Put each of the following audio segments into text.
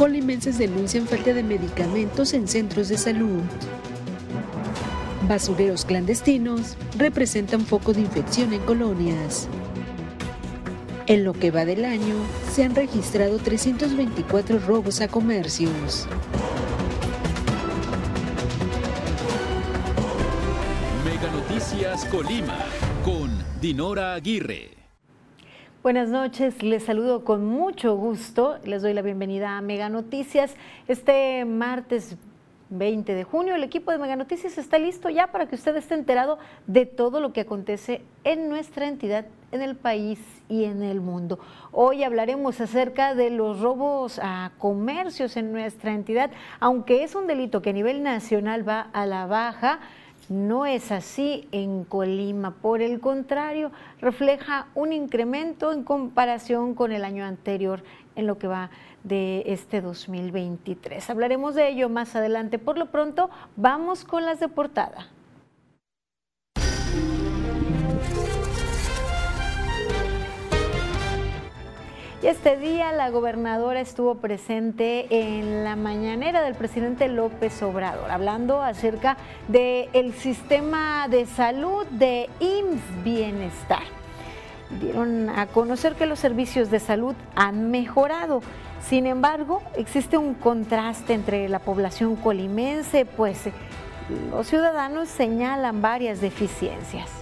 Colimenses denuncian falta de medicamentos en centros de salud. Basureros clandestinos representan foco de infección en colonias. En lo que va del año, se han registrado 324 robos a comercios. Mega Noticias Colima con Dinora Aguirre. Buenas noches, les saludo con mucho gusto. Les doy la bienvenida a Mega Noticias. Este martes 20 de junio. El equipo de Mega Noticias está listo ya para que usted esté enterado de todo lo que acontece en nuestra entidad, en el país y en el mundo. Hoy hablaremos acerca de los robos a comercios en nuestra entidad, aunque es un delito que a nivel nacional va a la baja. No es así en Colima, por el contrario, refleja un incremento en comparación con el año anterior en lo que va de este 2023. Hablaremos de ello más adelante. Por lo pronto, vamos con las de portada. Y este día la gobernadora estuvo presente en la mañanera del presidente López Obrador, hablando acerca del sistema de salud de IMSS Bienestar. Dieron a conocer que los servicios de salud han mejorado sin embargo, existe un contraste entre la población colimense, pues los ciudadanos señalan varias deficiencias.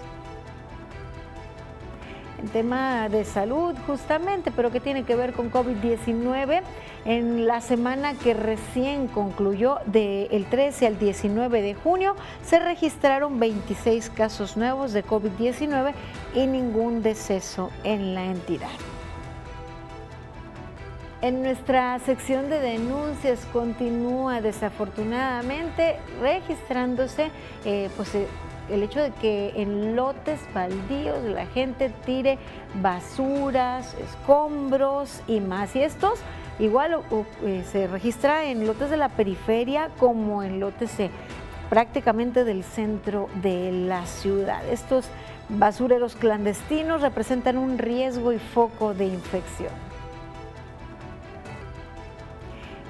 En tema de salud, justamente, pero que tiene que ver con COVID-19, en la semana que recién concluyó, del 13 al 19 de junio, se registraron 26 casos nuevos de COVID-19 y ningún deceso en la entidad. En nuestra sección de denuncias continúa desafortunadamente registrándose eh, pues, eh, el hecho de que en lotes baldíos la gente tire basuras, escombros y más. Y estos igual eh, se registra en lotes de la periferia como en lotes prácticamente del centro de la ciudad. Estos basureros clandestinos representan un riesgo y foco de infección.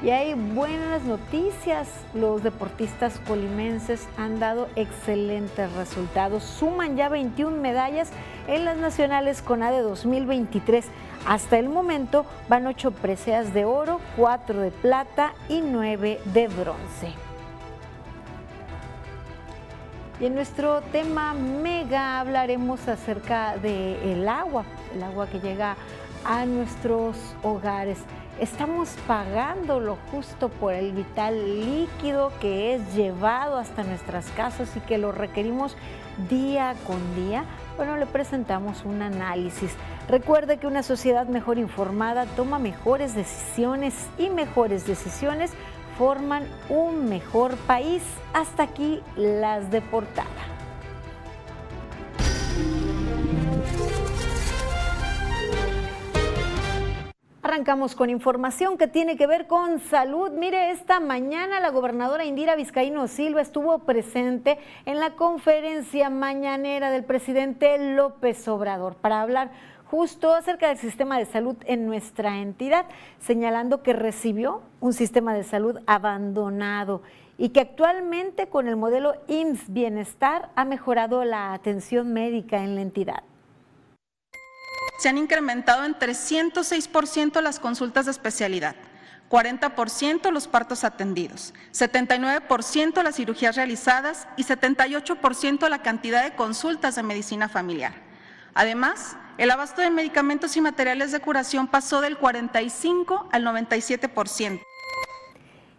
Y hay buenas noticias, los deportistas colimenses han dado excelentes resultados, suman ya 21 medallas en las nacionales CONADE 2023. Hasta el momento van 8 preseas de oro, 4 de plata y 9 de bronce. Y en nuestro tema mega hablaremos acerca del agua, el agua que llega a nuestros hogares estamos pagando lo justo por el vital líquido que es llevado hasta nuestras casas y que lo requerimos día con día? Bueno, le presentamos un análisis. Recuerde que una sociedad mejor informada toma mejores decisiones y mejores decisiones forman un mejor país. Hasta aquí las de portada. Arrancamos con información que tiene que ver con salud. Mire, esta mañana la gobernadora Indira Vizcaíno Silva estuvo presente en la conferencia mañanera del presidente López Obrador para hablar justo acerca del sistema de salud en nuestra entidad, señalando que recibió un sistema de salud abandonado y que actualmente con el modelo IMSS Bienestar ha mejorado la atención médica en la entidad se han incrementado en 306% las consultas de especialidad, 40% los partos atendidos, 79% las cirugías realizadas y 78% la cantidad de consultas de medicina familiar. Además, el abasto de medicamentos y materiales de curación pasó del 45 al 97%.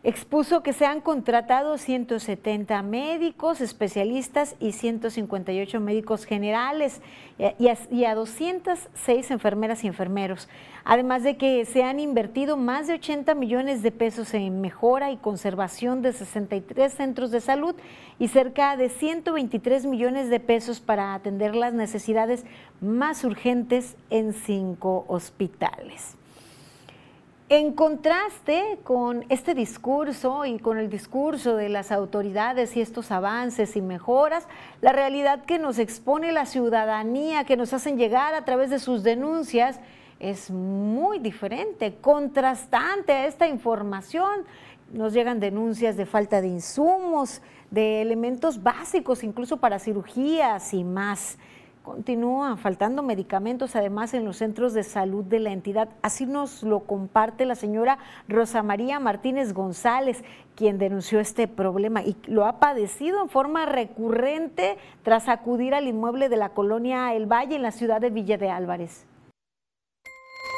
Expuso que se han contratado 170 médicos, especialistas y 158 médicos generales y a, 206 enfermeras y enfermeros. Además de que se han invertido más de 80 millones de pesos en mejora y conservación de 63 centros de salud y cerca de 123 millones de pesos para atender las necesidades más urgentes en cinco hospitales. En contraste con este discurso y con el discurso de las autoridades y estos avances y mejoras, la realidad que nos expone la ciudadanía, que nos hacen llegar a través de sus denuncias, es muy diferente, contrastante a esta información. Nos llegan denuncias de falta de insumos, de elementos básicos, incluso para cirugías y más. Continúan faltando medicamentos además en los centros de salud de la entidad. Así nos lo comparte la señora Rosa María Martínez González, quien denunció este problema y lo ha padecido en forma recurrente tras acudir al inmueble de la colonia El Valle en la ciudad de Villa de Álvarez.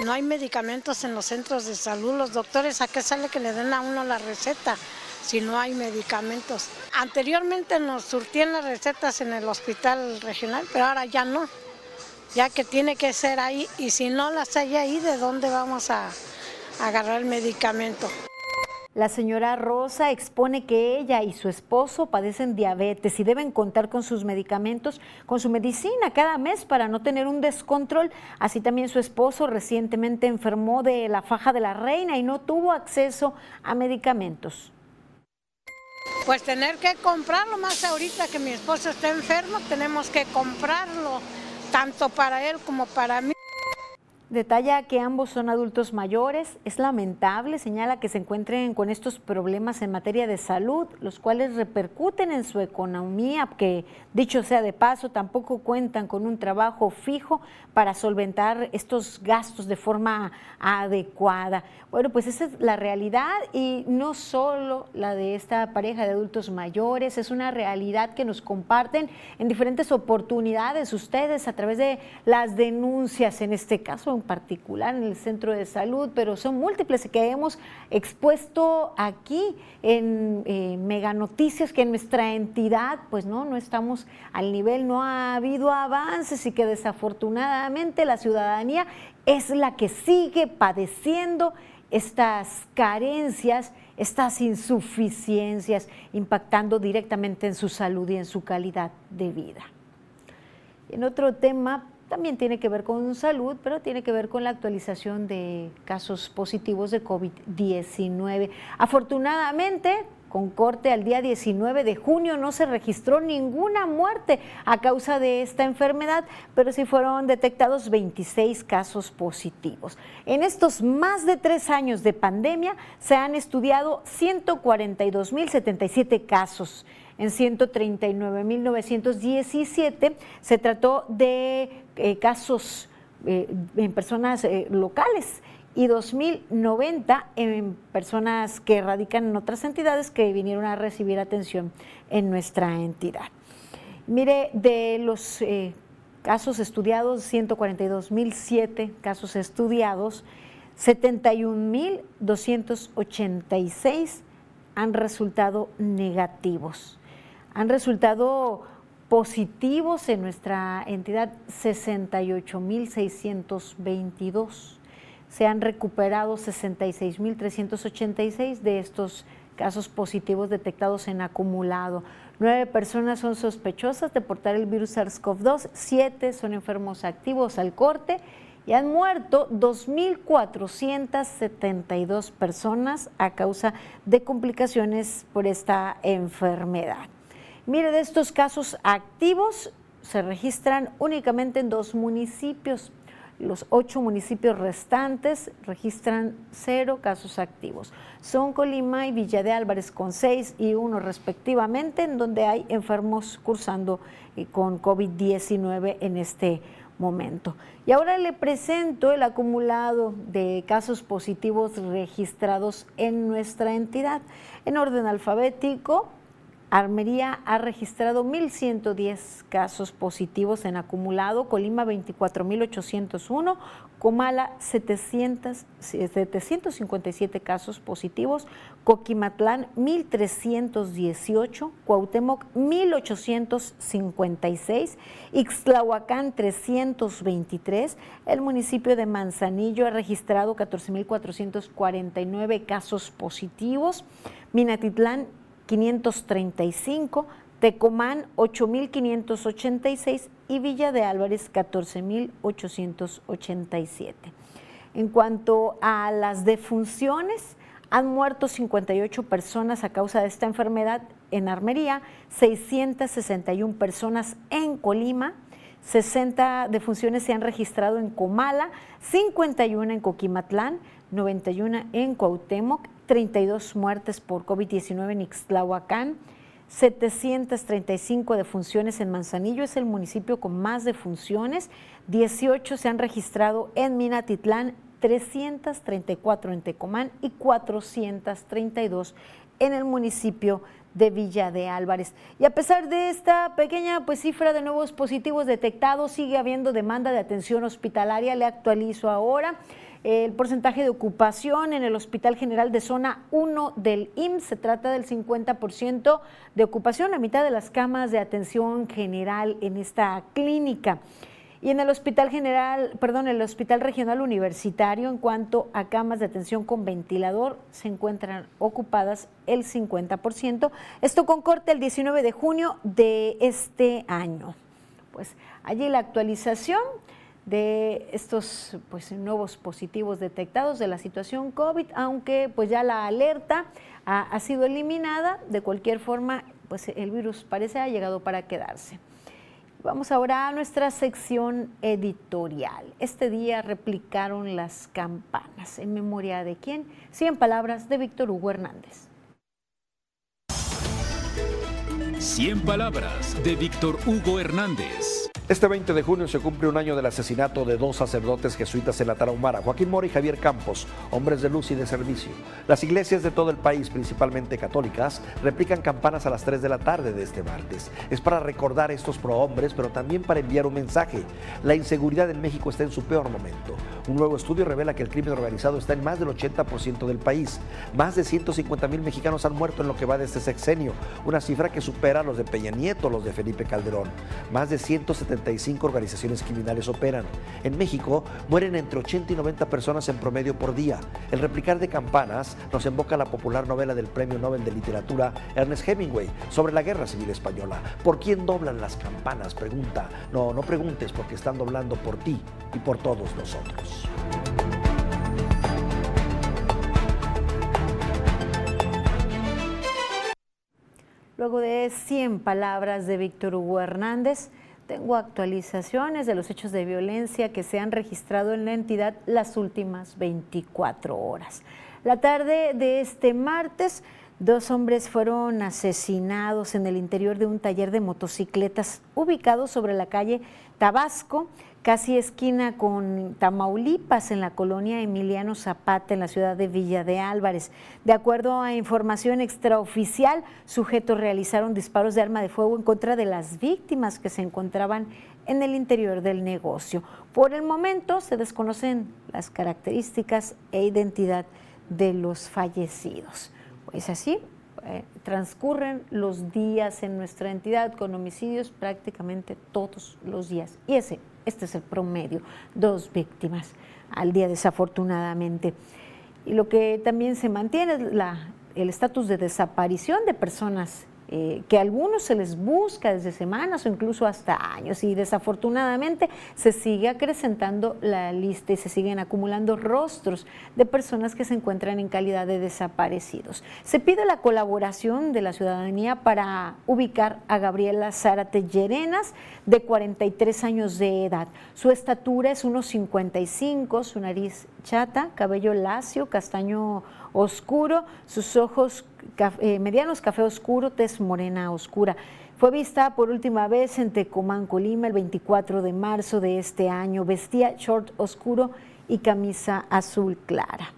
No hay medicamentos en los centros de salud. Los doctores, ¿a qué sale que le den a uno la receta? Si no hay medicamentos. Anteriormente nos surtían las recetas en el hospital regional, pero ahora ya no, ya que tiene que ser ahí y si no las hay ahí, ¿de dónde vamos a, agarrar el medicamento? La señora Rosa expone que ella y su esposo padecen diabetes y deben contar con sus medicamentos, con su medicina cada mes para no tener un descontrol. Así también su esposo recientemente enfermó de la faja de la reina y no tuvo acceso a medicamentos. Pues tener que comprarlo, más ahorita que mi esposo está enfermo, tenemos que comprarlo, tanto para él como para mí. Detalla que ambos son adultos mayores. Es lamentable, señala que se encuentren con estos problemas en materia de salud, los cuales repercuten en su economía, que dicho sea de paso, tampoco cuentan con un trabajo fijo para solventar estos gastos de forma adecuada. Bueno, pues esa es la realidad y no solo la de esta pareja de adultos mayores, es una realidad que nos comparten en diferentes oportunidades ustedes a través de las denuncias, en este caso particular en el centro de salud, pero son múltiples que hemos expuesto aquí en eh, Mega Noticias, que en nuestra entidad, pues no, no estamos al nivel, no ha habido avances y que desafortunadamente la ciudadanía es la que sigue padeciendo estas carencias, estas insuficiencias, impactando directamente en su salud y en su calidad de vida. En otro tema, también tiene que ver con salud, pero tiene que ver con la actualización de casos positivos de COVID-19. Afortunadamente, con corte al día 19 de junio no se registró ninguna muerte a causa de esta enfermedad, pero sí fueron detectados 26 casos positivos. En estos más de tres años de pandemia se han estudiado 142.077 casos en 139.917 se trató de eh, casos eh, en personas eh, locales y 2.090 en personas que radican en otras entidades que vinieron a recibir atención en nuestra entidad. Mire, de los casos estudiados, 142.007 casos estudiados, 71.286 han resultado negativos han resultado positivos en nuestra entidad 68.622. Se han recuperado 66.386 de estos casos positivos detectados en acumulado. Nueve personas son sospechosas de portar el virus SARS-CoV-2, siete son enfermos activos al corte y han muerto 2.472 personas a causa de complicaciones por esta enfermedad. Mire, de estos casos activos se registran únicamente en dos municipios. Los ocho municipios restantes registran cero casos activos. Son Colima y Villa de Álvarez con seis y uno respectivamente, en donde hay enfermos cursando eh, con COVID-19 en este momento. Y ahora le presento el acumulado de casos positivos registrados en nuestra entidad. En orden alfabético, Armería ha registrado 1.110 casos positivos en acumulado, Colima 24.801, Comala 700, 757 casos positivos, Coquimatlán 1.318, Cuauhtémoc 1.856, Ixtlahuacán 323, el municipio de Manzanillo ha registrado 14.449 casos positivos, Minatitlán 535, Tecomán 8.586 y Villa de Álvarez 14.887. En cuanto a las defunciones, han muerto 58 personas a causa de esta enfermedad en Armería, 661 personas en Colima, 60 defunciones se han registrado en Comala, 51 en Coquimatlán, 91 en Cuauhtémoc, 32 muertes por COVID-19 en Ixtlahuacán, 735 defunciones en Manzanillo, es el municipio con más defunciones, 18 se han registrado en Minatitlán, 334 en Tecomán y 432 en el municipio de Villa de Álvarez. Y a pesar de esta pequeña pues, cifra de nuevos positivos detectados, sigue habiendo demanda de atención hospitalaria. Le actualizo ahora el porcentaje de ocupación en el Hospital General de Zona 1 del IMSS. Se trata del 50% de ocupación, la mitad de las camas de atención general en esta clínica. Y en el Hospital General, perdón, el Hospital Regional Universitario, en cuanto a camas de atención con ventilador, se encuentran ocupadas el 50%. Esto con corte el 19 de junio de este año. Pues allí la actualización de estos pues, nuevos positivos detectados de la situación COVID, aunque pues ya la alerta ha, sido eliminada, de cualquier forma pues el virus parece ha llegado para quedarse. Vamos ahora a nuestra sección editorial. Este día replicaron las campanas. ¿En memoria de quién? 100 palabras de Víctor Hugo Hernández. 100 palabras de Víctor Hugo Hernández. Este 20 de junio se cumple un año del asesinato de dos sacerdotes jesuitas en la Tarahumara, Joaquín Mora y Javier Campos, hombres de luz y de servicio. Las iglesias de todo el país, principalmente católicas, replican campanas a las 3 de la tarde de este martes. Es para recordar estos prohombres, pero también para enviar un mensaje. La inseguridad en México está en su peor momento. Un nuevo estudio revela que el crimen organizado está en más del 80% del país. Más de 150 mil mexicanos han muerto en lo que va de este sexenio, una cifra que supera a los de Peña Nieto, los de Felipe Calderón. Más de 170 organizaciones criminales operan. En México mueren entre 80 y 90 personas en promedio por día. El replicar de campanas nos invoca la popular novela del Premio Nobel de Literatura Ernest Hemingway sobre la Guerra Civil Española. ¿Por quién doblan las campanas? Pregunta. No, no preguntes porque están doblando por ti y por todos nosotros. Luego de 100 palabras de Víctor Hugo Hernández, tengo actualizaciones de los hechos de violencia que se han registrado en la entidad las últimas 24 horas. La tarde de este martes, dos hombres fueron asesinados en el interior de un taller de motocicletas ubicado sobre la calle Tabasco casi esquina con Tamaulipas, en la colonia Emiliano Zapata, en la ciudad de Villa de Álvarez. De acuerdo a información extraoficial, sujetos realizaron disparos de arma de fuego en contra de las víctimas que se encontraban en el interior del negocio. Por el momento se desconocen las características e identidad de los fallecidos. Pues así, eh, transcurren los días en nuestra entidad con homicidios prácticamente todos los días. Y ese este es el promedio, dos víctimas al día desafortunadamente. Y lo que también se mantiene es el estatus de desaparición de personas eh, que a algunos se les busca desde semanas o incluso hasta años y desafortunadamente se sigue acrecentando la lista y se siguen acumulando rostros de personas que se encuentran en calidad de desaparecidos. Se pide la colaboración de la ciudadanía para ubicar a Gabriela Zárate Llerenas, de 43 años de edad. Su estatura es unos 55, su nariz chata, cabello lacio, castaño oscuro, sus ojos eh, medianos café oscuro, tez morena oscura. Fue vista por última vez en Tecomán, Colima, el 24 de marzo de este año. Vestía short oscuro y camisa azul clara.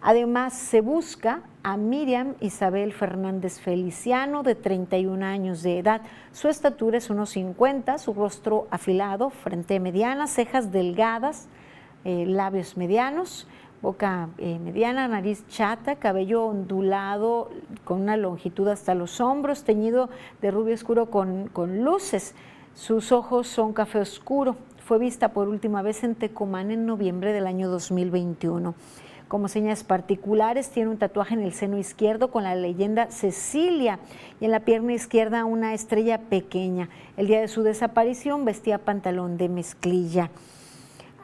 Además, se busca a Miriam Isabel Fernández Feliciano, de 31 años de edad. Su estatura es unos 50, su rostro afilado, frente mediana, cejas delgadas, eh, labios medianos, boca eh, mediana, nariz chata, cabello ondulado con una longitud hasta los hombros, teñido de rubio oscuro con, con luces. Sus ojos son café oscuro. Fue vista por última vez en Tecomán en noviembre del año 2021. Como señas particulares, tiene un tatuaje en el seno izquierdo con la leyenda Cecilia y en la pierna izquierda una estrella pequeña. El día de su desaparición vestía pantalón de mezclilla.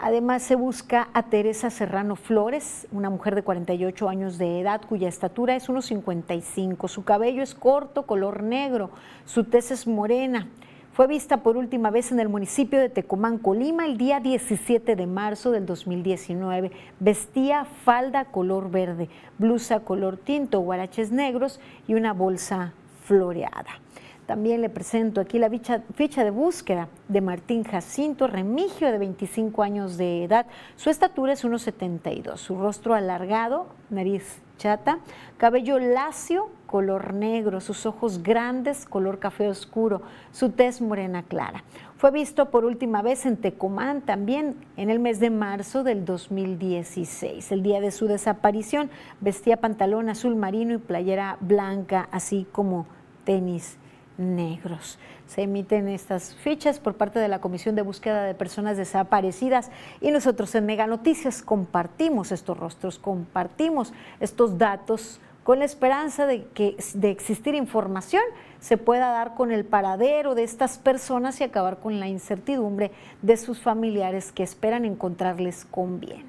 Además se busca a Teresa Serrano Flores, una mujer de 48 años de edad cuya estatura es 1,55. Su cabello es corto, color negro, su tez es morena. Fue vista por última vez en el municipio de Tecomán, Colima, el día 17 de marzo del 2019. Vestía falda color verde, blusa color tinto, guaraches negros y una bolsa floreada. También le presento aquí la ficha, de búsqueda de Martín Jacinto Remigio, de 25 años de edad. Su estatura es 1,72, su rostro alargado, nariz chata, cabello lacio, color negro, sus ojos grandes, color café oscuro, su tez morena clara. Fue visto por última vez en Tecomán también en el mes de marzo del 2016. El día de su desaparición vestía pantalón azul marino y playera blanca, así como tenis negros. Se emiten estas fichas por parte de la Comisión de Búsqueda de Personas Desaparecidas y nosotros en Mega Noticias compartimos estos rostros, compartimos estos datos con la esperanza de que de existir información se pueda dar con el paradero de estas personas y acabar con la incertidumbre de sus familiares que esperan encontrarles con bien.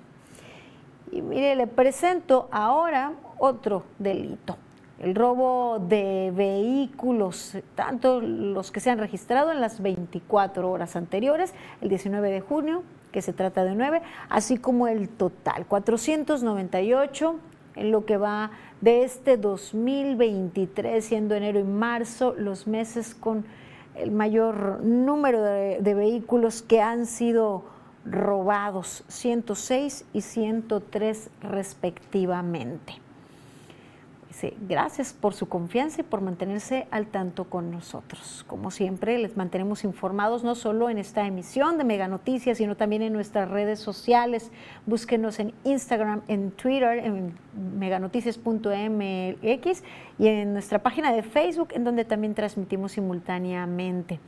Y mire, le presento ahora otro delito el robo de vehículos, tanto los que se han registrado en las 24 horas anteriores, el 19 de junio, que se trata de 9, así como el total, 498 en lo que va de este 2023, siendo enero y marzo los meses con el mayor número de, de vehículos que han sido robados, 106 y 103 respectivamente gracias por su confianza y por mantenerse al tanto con nosotros. Como siempre, les mantenemos informados no solo en esta emisión de Mega Noticias, sino también en nuestras redes sociales. Búsquenos en Instagram, en Twitter, en meganoticias.mx y en nuestra página de Facebook, en donde también transmitimos simultáneamente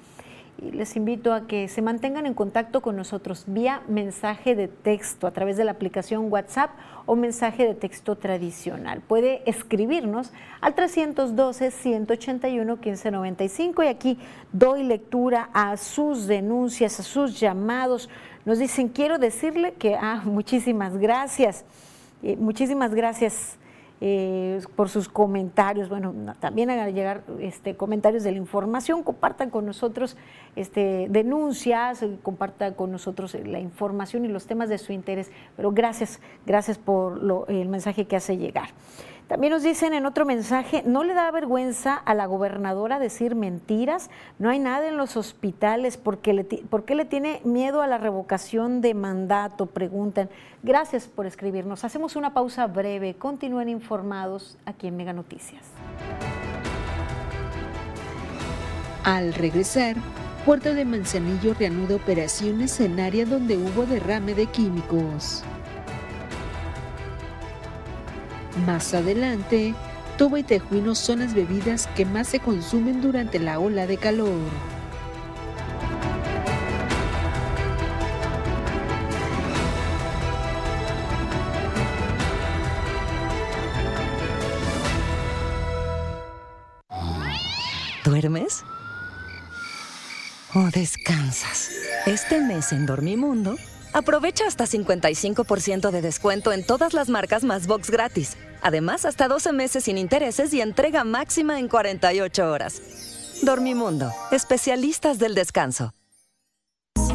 y les invito a que se mantengan en contacto con nosotros vía mensaje de texto a través de la aplicación WhatsApp o mensaje de texto tradicional. Puede escribirnos al 312-181-1595 y aquí doy lectura a sus denuncias, a sus llamados. Nos dicen, quiero decirle que, ah, muchísimas gracias, eh, muchísimas gracias eh, por sus comentarios. Bueno, también hagan llegar este, comentarios de la información, compartan con nosotros este, denuncias, compartan con nosotros la información y los temas de su interés. Pero gracias, gracias por el mensaje que hace llegar. También nos dicen en otro mensaje, ¿no le da vergüenza a la gobernadora decir mentiras? No hay nada en los hospitales, ¿por qué le, ¿por le tiene miedo a la revocación de mandato? Preguntan. Gracias por escribirnos. Hacemos una pausa breve. Continúen informados aquí en Mega Noticias. Al regresar, Puerto de Manzanillo reanuda operaciones en área donde hubo derrame de químicos. Más adelante, toba y tejuino son las bebidas que más se consumen durante la ola de calor. ¿Duermes? ¿O descansas? Este mes en Dormimundo Aprovecha hasta 55% de descuento en todas las marcas más box gratis. Además, hasta 12 meses sin intereses y entrega máxima en 48 horas. Dormimundo, especialistas del descanso.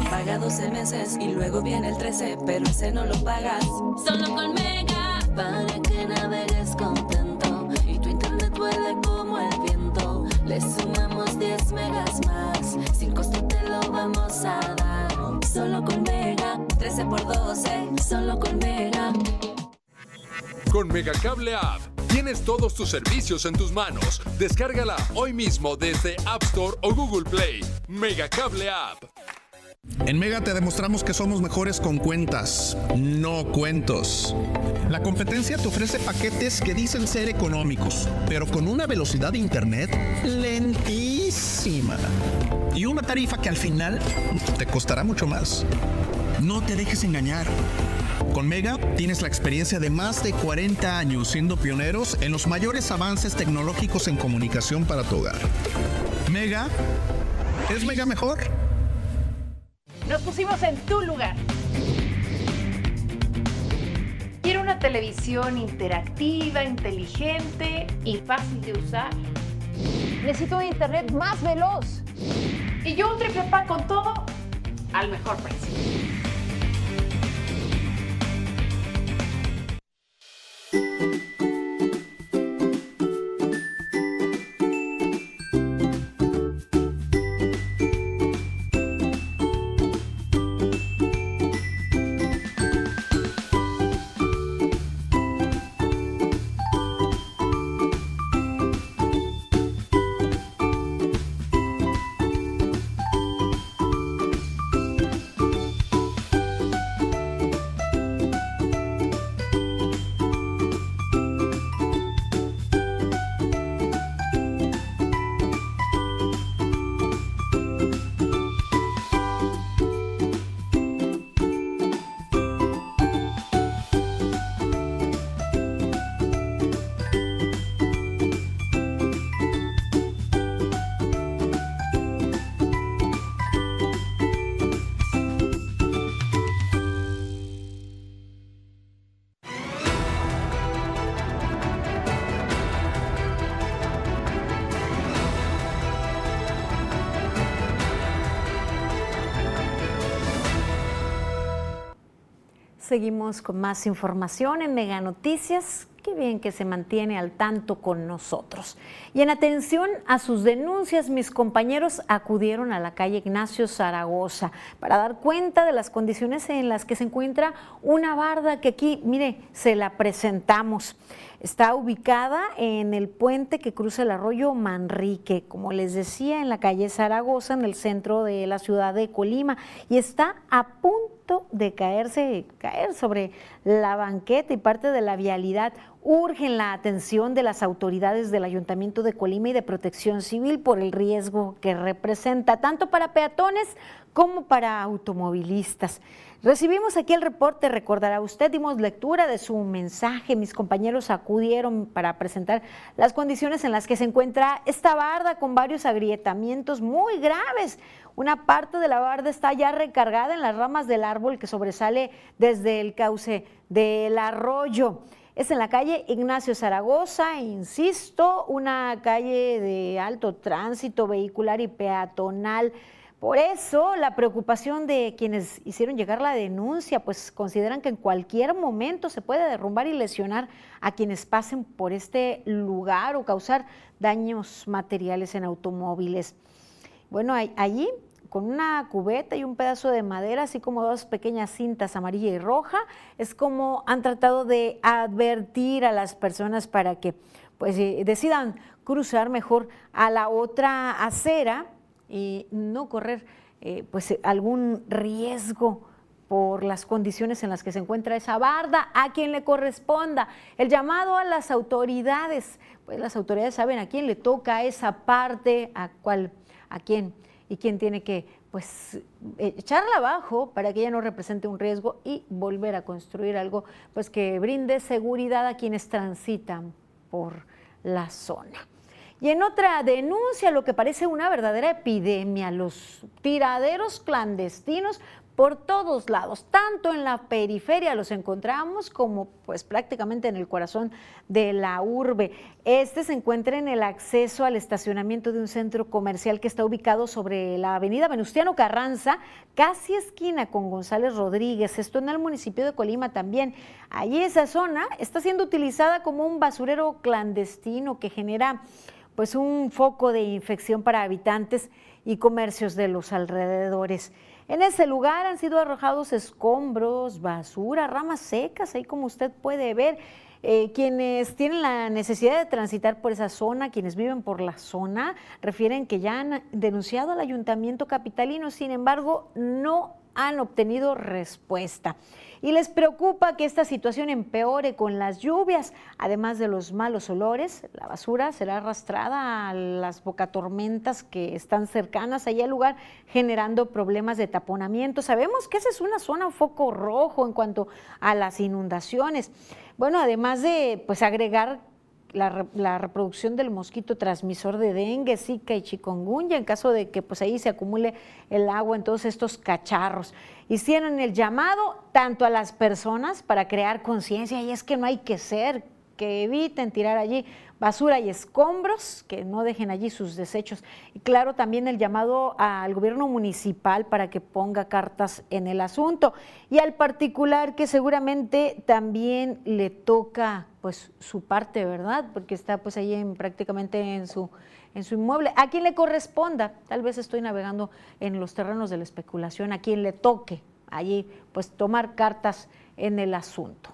Paga 12 meses y luego viene el 13, pero ese no lo pagas. Solo con Mega, para que navegues contento y tu internet vuele como el viento. Le sumamos 10 megas más, sin costo te lo vamos a dar. Solo con Mega, 13 por 12, solo con Mega. Con Megacable App tienes todos tus servicios en tus manos. Descárgala hoy mismo desde App Store o Google Play. Megacable App. En Mega te demostramos que somos mejores con cuentas, no cuentos. La competencia te ofrece paquetes que dicen ser económicos, pero con una velocidad de internet lentísima. Y una tarifa que al final te costará mucho más. No te dejes engañar. Con Mega tienes la experiencia de más de 40 años siendo pioneros en los mayores avances tecnológicos en comunicación para tu hogar. Mega es Mega mejor. Nos pusimos en tu lugar. Quiero una televisión interactiva, inteligente y fácil de usar. Necesito un internet más veloz Y yo un triple pack con todo al mejor precio. Seguimos con más información en Mega Noticias. Qué bien que se mantiene al tanto con nosotros. Y en atención a sus denuncias, mis compañeros acudieron a la calle Ignacio Zaragoza para dar cuenta de las condiciones en las que se encuentra una barda que aquí, mire, se la presentamos. Está ubicada en el puente que cruza el arroyo Manrique, como les decía, en la calle Zaragoza, en el centro de la ciudad de Colima, y está a punto de caerse, caer sobre la banqueta y parte de la vialidad. Urgen la atención de las autoridades del Ayuntamiento de Colima y de Protección Civil por el riesgo que representa, tanto para peatones como para automovilistas. Recibimos aquí el reporte, recordará usted, dimos lectura de su mensaje, mis compañeros acudieron para presentar las condiciones en las que se encuentra esta barda con varios agrietamientos muy graves. Una parte de la barda está ya recargada en las ramas del árbol que sobresale desde el cauce del arroyo. Es en la calle Ignacio Zaragoza, insisto, una calle de alto tránsito vehicular y peatonal. Por eso la preocupación de quienes hicieron llegar la denuncia, pues consideran que en cualquier momento se puede derrumbar y lesionar a quienes pasen por este lugar o causar daños materiales en automóviles. Bueno, allí con una cubeta y un pedazo de madera, así como dos pequeñas cintas amarilla y roja, es como han tratado de advertir a las personas para que pues eh, decidan cruzar mejor a la otra acera y no correr eh, pues algún riesgo por las condiciones en las que se encuentra esa barda, a quien le corresponda. El llamado a las autoridades, pues las autoridades saben a quién le toca esa parte, a cuál, a quién y quién tiene que pues echarla abajo para que ella no represente un riesgo y volver a construir algo pues que brinde seguridad a quienes transitan por la zona. Y en otra denuncia, lo que parece una verdadera epidemia, los tiraderos clandestinos por todos lados, tanto en la periferia los encontramos como pues prácticamente en el corazón de la urbe. Este se encuentra en el acceso al estacionamiento de un centro comercial que está ubicado sobre la avenida Venustiano Carranza, casi esquina con González Rodríguez, esto en el municipio de Colima también. Allí esa zona está siendo utilizada como un basurero clandestino que genera pues un foco de infección para habitantes y comercios de los alrededores. En ese lugar han sido arrojados escombros, basura, ramas secas, ahí como usted puede ver. Eh, quienes tienen la necesidad de transitar por esa zona, quienes viven por la zona, refieren que ya han denunciado al ayuntamiento capitalino, sin embargo, no han obtenido respuesta y les preocupa que esta situación empeore con las lluvias. Además de los malos olores, la basura será arrastrada a las bocatormentas que están cercanas allá al lugar, generando problemas de taponamiento. Sabemos que esa es una zona foco rojo en cuanto a las inundaciones. Bueno, además de pues agregar la, reproducción del mosquito transmisor de dengue, zika y chikungunya en caso de que pues ahí se acumule el agua en todos estos cacharros. Hicieron el llamado tanto a las personas para crear conciencia y es que no hay que ser, que eviten tirar allí basura y escombros, que no dejen allí sus desechos. Y claro, también el llamado al gobierno municipal para que ponga cartas en el asunto. Y al particular que seguramente también le toca pues su parte, ¿verdad? Porque está pues ahí en, prácticamente en su en su inmueble, a quien le corresponda, tal vez estoy navegando en los terrenos de la especulación, a quien le toque allí pues tomar cartas en el asunto.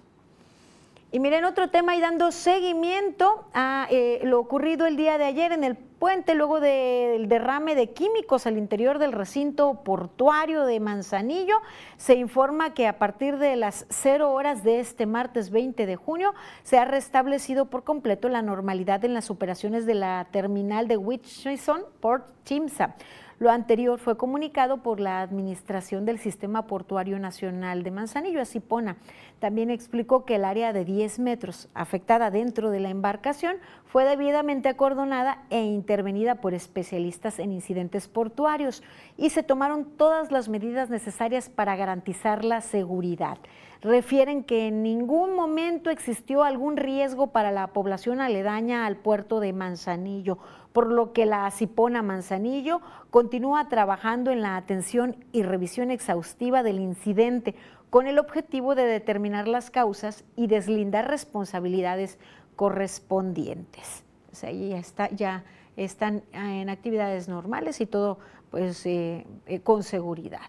Y miren otro tema y dando seguimiento a eh, lo ocurrido el día de ayer en el puente luego del derrame de químicos al interior del recinto portuario de Manzanillo. Se informa que a partir de las cero horas de este martes 20 de junio se ha restablecido por completo la normalidad en las operaciones de la terminal de Wichison Port Chimsa. Lo anterior fue comunicado por la Administración del Sistema Portuario Nacional de Manzanillo, Asipona. También explicó que el área de 10 metros afectada dentro de la embarcación fue debidamente acordonada e intervenida por especialistas en incidentes portuarios y se tomaron todas las medidas necesarias para garantizar la seguridad. Refieren que en ningún momento existió algún riesgo para la población aledaña al puerto de Manzanillo por lo que la Cipona Manzanillo continúa trabajando en la atención y revisión exhaustiva del incidente con el objetivo de determinar las causas y deslindar responsabilidades correspondientes. ahí ya, ya están en actividades normales y todo pues, eh, eh, con seguridad.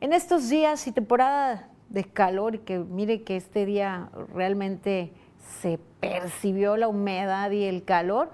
En estos días y temporada de calor, y que mire que este día realmente se percibió la humedad y el calor,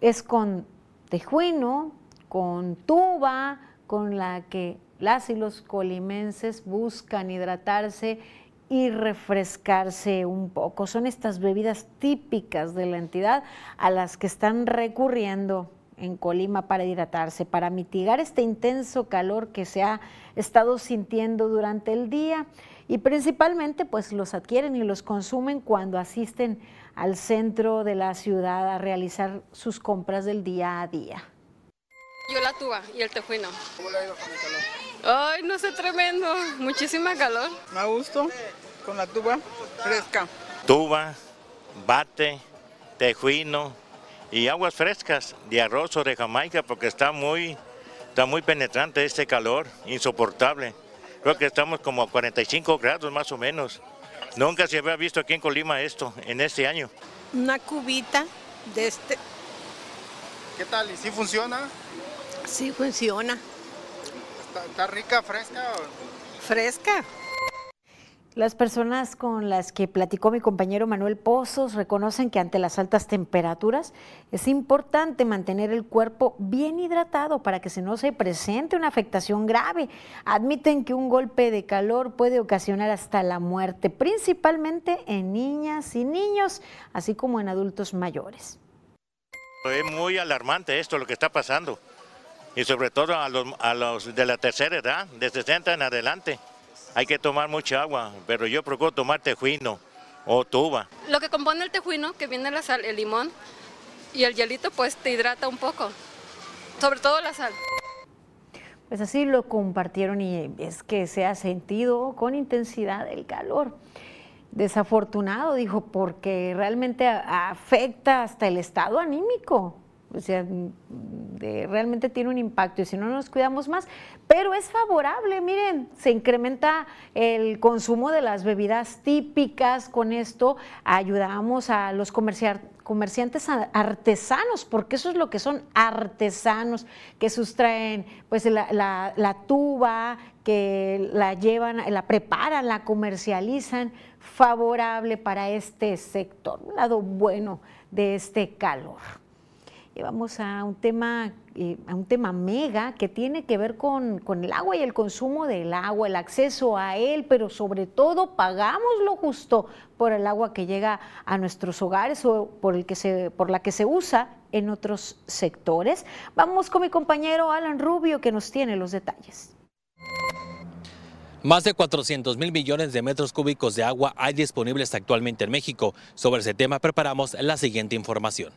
es con tejuino, con tuba, con la que las y los colimenses buscan hidratarse y refrescarse un poco. Son estas bebidas típicas de la entidad a las que están recurriendo en Colima para hidratarse, para mitigar este intenso calor que se ha estado sintiendo durante el día y principalmente pues los adquieren y los consumen cuando asisten al centro de la ciudad a realizar sus compras del día a día. Yo la tuba y el tejuino. ¿Cómo le ha ido con el calor? Ay, no sé, tremendo. Muchísima calor. Me gusto con la tuba fresca. Tuba, bate, tejuino y aguas frescas de arroz o de Jamaica porque está muy, está muy penetrante este calor, insoportable. Creo que estamos como a 45 grados más o menos. Nunca se había visto aquí en Colima esto, en este año. Una cubita de este. ¿Qué tal? ¿Y si funciona? Sí funciona. ¿Está, rica, fresca? Fresca. Las personas con las que platicó mi compañero Manuel Pozos reconocen que ante las altas temperaturas es importante mantener el cuerpo bien hidratado para que se no se presente una afectación grave. Admiten que un golpe de calor puede ocasionar hasta la muerte, principalmente en niñas y niños, así como en adultos mayores. Es muy alarmante esto, lo que está pasando, y sobre todo a los, a los de la tercera edad, de 60 en adelante hay que tomar mucha agua, pero yo procuro tomar tejuino o tuba. Lo que compone el tejuino, que viene la sal, el limón y el hielito, pues te hidrata un poco, sobre todo la sal. Pues así lo compartieron y es que se ha sentido con intensidad el calor. Desafortunado, dijo, porque realmente afecta hasta el estado anímico o sea, realmente tiene un impacto y si no nos cuidamos más, pero es favorable, miren, se incrementa el consumo de las bebidas típicas, con esto ayudamos a los comerciantes artesanos, porque eso es lo que son artesanos, que sustraen pues la, la tuba, que la llevan, la preparan, la comercializan, favorable para este sector, un lado bueno de este calor. Vamos a un tema, eh, a un tema mega que tiene que ver con, con, el agua y el consumo del agua, el acceso a él, pero sobre todo pagamos lo justo por el agua que llega a nuestros hogares o por, el que se, por la que se usa en otros sectores. Vamos con mi compañero Alan Rubio que nos tiene los detalles. Más de 400 mil millones de metros cúbicos de agua hay disponibles actualmente en México. Sobre ese tema preparamos la siguiente información.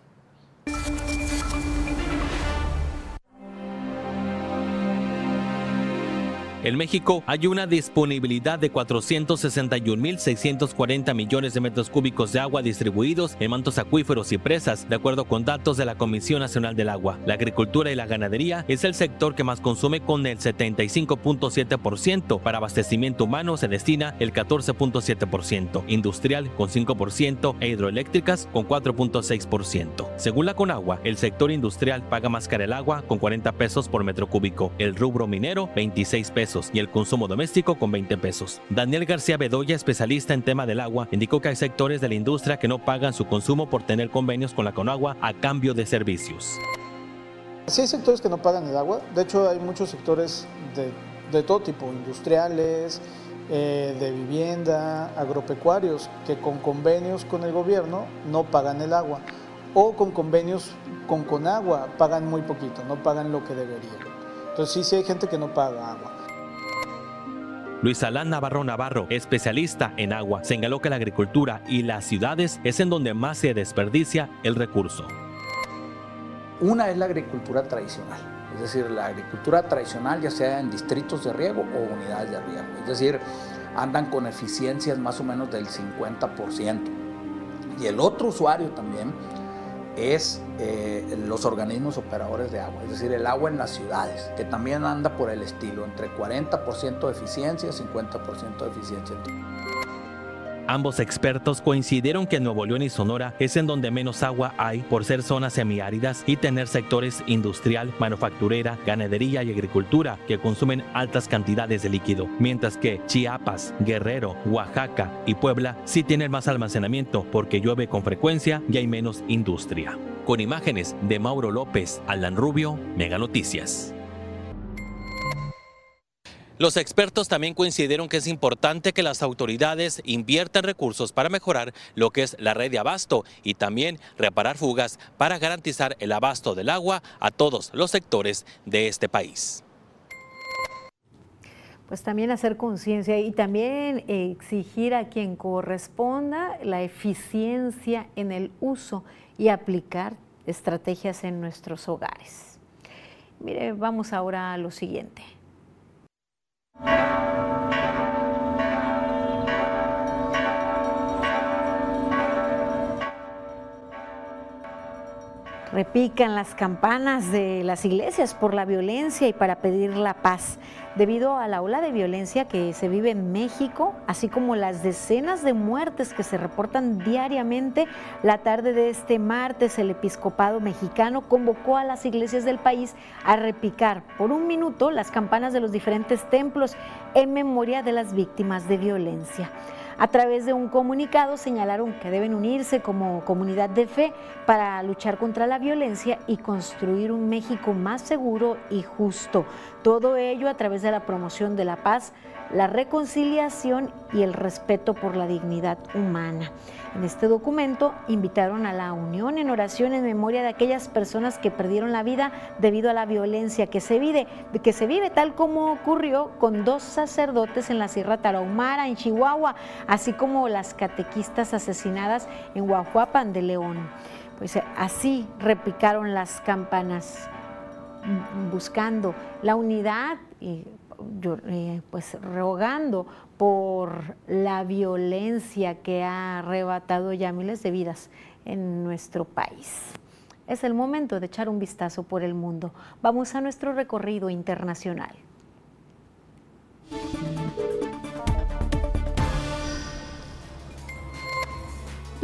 En México hay una disponibilidad de 461.640 millones de metros cúbicos de agua distribuidos en mantos acuíferos y presas, de acuerdo con datos de la Comisión Nacional del Agua. La agricultura y la ganadería es el sector que más consume con el 75.7%. Para abastecimiento humano se destina el 14.7%, industrial con 5% e hidroeléctricas con 4.6%. Según la Conagua, el sector industrial paga más cara el agua con 40 pesos por metro cúbico, el rubro minero 26 y el consumo doméstico con 20 pesos. Daniel García Bedoya, especialista en tema del agua, indicó que hay sectores de la industria que no pagan su consumo por tener convenios con la Conagua a cambio de servicios. Sí hay sectores que no pagan el agua, de hecho hay muchos sectores de, de todo tipo, industriales, eh, de vivienda, agropecuarios, que con convenios con el gobierno no pagan el agua o con convenios con Conagua pagan muy poquito, no pagan lo que deberían. Entonces sí, sí hay gente que no paga agua. Luis Alán Navarro Navarro, especialista en agua, señaló que la agricultura y las ciudades es en donde más se desperdicia el recurso. Una es la agricultura tradicional, es decir, la agricultura tradicional ya sea en distritos de riego o unidades de riego, es decir, andan con eficiencias más o menos del 50%. Y el otro usuario también es eh, los organismos operadores de agua, es decir, el agua en las ciudades, que también anda por el estilo, entre 40% de eficiencia y 50% de eficiencia. Ambos expertos coincidieron que Nuevo León y Sonora es en donde menos agua hay por ser zonas semiáridas y tener sectores industrial, manufacturera, ganadería y agricultura que consumen altas cantidades de líquido, mientras que Chiapas, Guerrero, Oaxaca y Puebla sí tienen más almacenamiento porque llueve con frecuencia y hay menos industria. Con imágenes de Mauro López, Alan Rubio, Mega Noticias. Los expertos también coincidieron que es importante que las autoridades inviertan recursos para mejorar lo que es la red de abasto y también reparar fugas para garantizar el abasto del agua a todos los sectores de este país. Pues también hacer conciencia y también exigir a quien corresponda la eficiencia en el uso y aplicar estrategias en nuestros hogares. Mire, vamos ahora a lo siguiente. Música Repican las campanas de las iglesias por la violencia y para pedir la paz, debido a la ola de violencia que se vive en México, así como las decenas de muertes que se reportan diariamente. La tarde de este martes, el episcopado mexicano convocó a las iglesias del país a repicar por un minuto las campanas de los diferentes templos en memoria de las víctimas de violencia. A través de un comunicado señalaron que deben unirse como comunidad de fe para luchar contra la violencia y construir un México más seguro y justo. Todo ello a través de la promoción de la paz, la reconciliación y el respeto por la dignidad humana. En este documento invitaron a la unión en oración en memoria de aquellas personas que perdieron la vida debido a la violencia que se vive, que se vive tal como ocurrió con dos sacerdotes en la Sierra Tarahumara, en Chihuahua, así como las catequistas asesinadas en Guajuapan de León. Pues así replicaron las campanas buscando la unidad y eh, pues rogando por la violencia que ha arrebatado ya miles de vidas en nuestro país. Es el momento de echar un vistazo por el mundo. Vamos a nuestro recorrido internacional.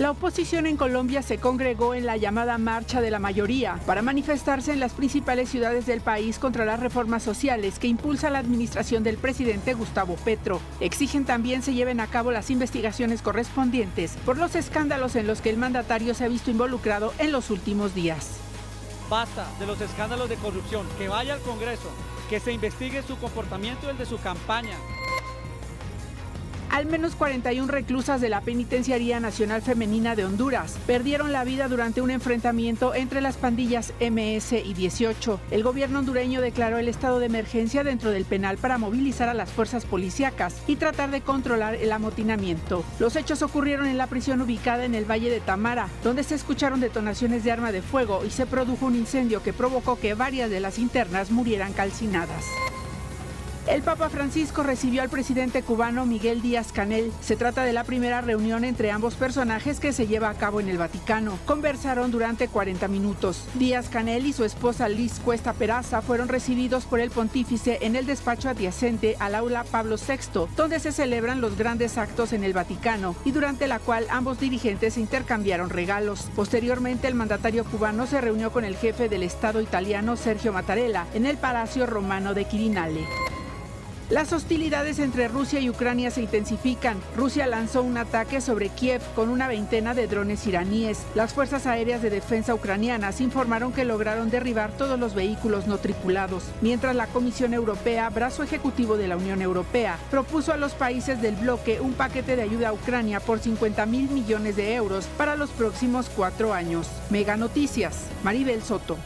La oposición en Colombia se congregó en la llamada Marcha de la Mayoría para manifestarse en las principales ciudades del país contra las reformas sociales que impulsa la administración del presidente Gustavo Petro. Exigen también se lleven a cabo las investigaciones correspondientes por los escándalos en los que el mandatario se ha visto involucrado en los últimos días. Basta de los escándalos de corrupción, que vaya al Congreso, que se investigue su comportamiento y el de su campaña. Al menos 41 reclusas de la Penitenciaría Nacional Femenina de Honduras perdieron la vida durante un enfrentamiento entre las pandillas MS y 18. El gobierno hondureño declaró el estado de emergencia dentro del penal para movilizar a las fuerzas policíacas y tratar de controlar el amotinamiento. Los hechos ocurrieron en la prisión ubicada en el Valle de Tamara, donde se escucharon detonaciones de arma de fuego y se produjo un incendio que provocó que varias de las internas murieran calcinadas. El Papa Francisco recibió al presidente cubano Miguel Díaz Canel. Se trata de la primera reunión entre ambos personajes que se lleva a cabo en el Vaticano. Conversaron durante 40 minutos. Díaz Canel y su esposa Liz Cuesta Peraza fueron recibidos por el pontífice en el despacho adyacente al aula Pablo VI, donde se celebran los grandes actos en el Vaticano y durante la cual ambos dirigentes intercambiaron regalos. Posteriormente, el mandatario cubano se reunió con el jefe del Estado italiano Sergio Mattarella en el Palacio Romano de Quirinale. Las hostilidades entre Rusia y Ucrania se intensifican. Rusia lanzó un ataque sobre Kiev con una veintena de drones iraníes. Las fuerzas aéreas de defensa ucranianas informaron que lograron derribar todos los vehículos no tripulados, mientras la Comisión Europea, brazo ejecutivo de la Unión Europea, propuso a los países del bloque un paquete de ayuda a Ucrania por 50 mil millones de euros para los próximos cuatro años. Mega Noticias, Maribel Soto.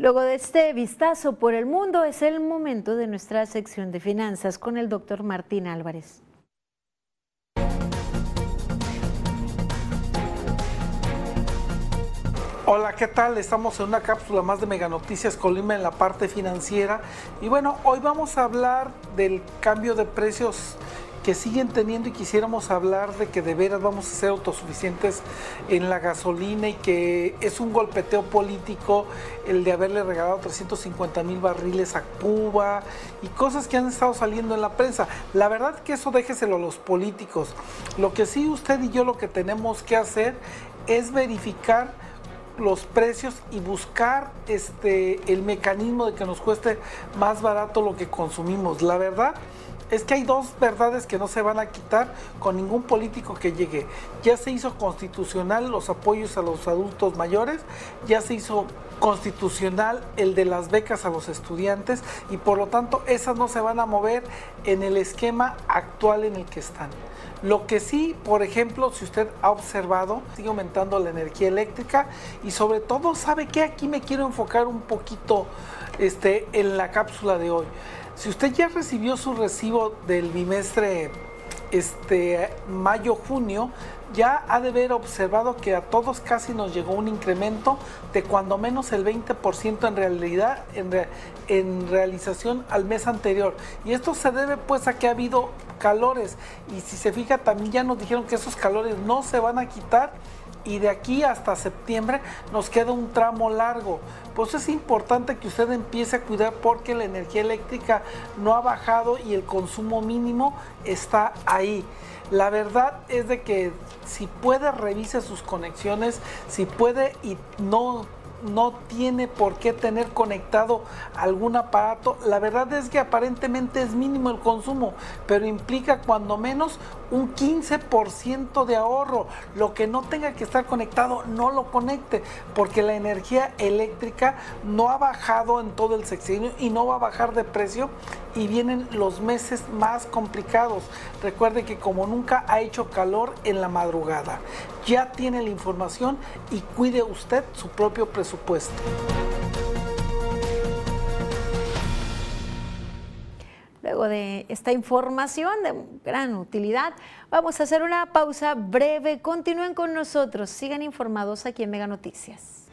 Luego de este vistazo por el mundo, es el momento de nuestra sección de finanzas con el doctor Martín Álvarez. Hola, ¿qué tal? Estamos en una cápsula más de Mega Noticias Colima en la parte financiera. Y bueno, hoy vamos a hablar del cambio de precios que siguen teniendo y quisiéramos hablar de que de veras vamos a ser autosuficientes en la gasolina y que es un golpeteo político el de haberle regalado 350 mil barriles a Cuba y cosas que han estado saliendo en la prensa. La verdad que eso déjeselo a los políticos. Lo que sí usted y yo lo que tenemos que hacer es verificar los precios y buscar este el mecanismo de que nos cueste más barato lo que consumimos. La verdad es que hay dos verdades que no se van a quitar con ningún político que llegue. Ya se hizo constitucional los apoyos a los adultos mayores, ya se hizo constitucional el de las becas a los estudiantes y por lo tanto esas no se van a mover en el esquema actual en el que están. Lo que sí, por ejemplo, si usted ha observado, sigue aumentando la energía eléctrica y sobre todo, ¿sabe que Aquí me quiero enfocar un poquito este, en la cápsula de hoy. Si usted ya recibió su recibo del bimestre este, mayo-junio, ya ha de haber observado que a todos casi nos llegó un incremento de cuando menos el 20% en realidad, en, realización al mes anterior. Y esto se debe pues a que ha habido calores. Y si se fija, también ya nos dijeron que esos calores no se van a quitar y de aquí hasta septiembre nos queda un tramo largo. Pues es importante que usted empiece a cuidar porque la energía eléctrica no ha bajado y el consumo mínimo está ahí. La verdad es de que si puede revise sus conexiones, si puede y no no tiene por qué tener conectado algún aparato. La verdad es que aparentemente es mínimo el consumo, pero implica cuando menos un 15% de ahorro. Lo que no tenga que estar conectado, no lo conecte, porque la energía eléctrica no ha bajado en todo el sexenio y no va a bajar de precio y vienen los meses más complicados. Recuerde que como nunca ha hecho calor en la madrugada, ya tiene la información y cuide usted su propio presupuesto. Luego de esta información de gran utilidad, vamos a hacer una pausa breve. Continúen con nosotros, sigan informados aquí en Mega Noticias.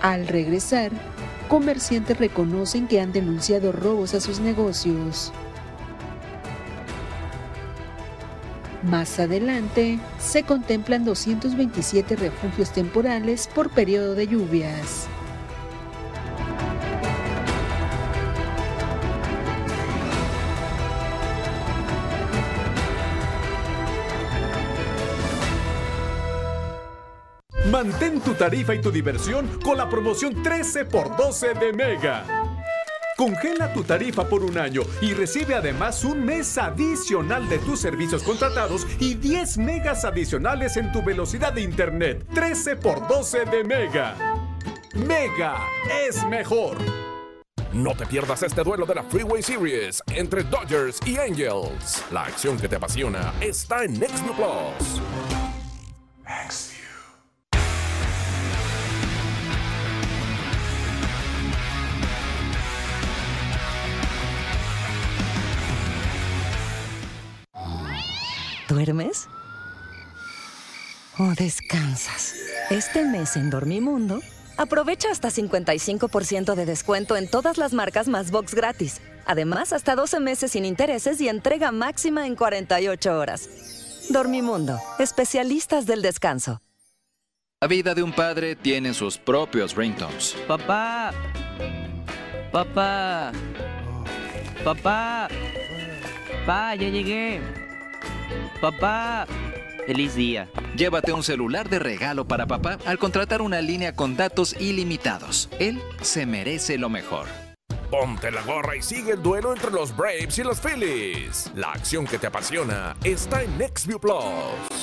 Al regresar, comerciantes reconocen que han denunciado robos a sus negocios. Más adelante, se contemplan 227 refugios temporales por periodo de lluvias. Mantén tu tarifa y tu diversión con la promoción 13x12 de Mega. Congela tu tarifa por un año y recibe además un mes adicional de tus servicios contratados y 10 megas adicionales en tu velocidad de internet. 13 por 12 de Mega. Mega es mejor. No te pierdas este duelo de la Freeway Series entre Dodgers y Angels. La acción que te apasiona está en Nextview Plus. ¿Duermes? ¿O descansas? Este mes en Dormimundo Aprovecha hasta 55% de descuento en todas las marcas más box gratis. Además, hasta 12 meses sin intereses y entrega máxima en 48 horas. Dormimundo, especialistas del descanso. La vida de un padre tiene sus propios ringtones. Papá. Papá. Papá. Papá, ya llegué. Papá. Feliz día. Llévate un celular de regalo para papá al contratar una línea con datos ilimitados. Él se merece lo mejor. Ponte la gorra y sigue el duelo entre los Braves y los Phillies. La acción que te apasiona está en NextView Plus.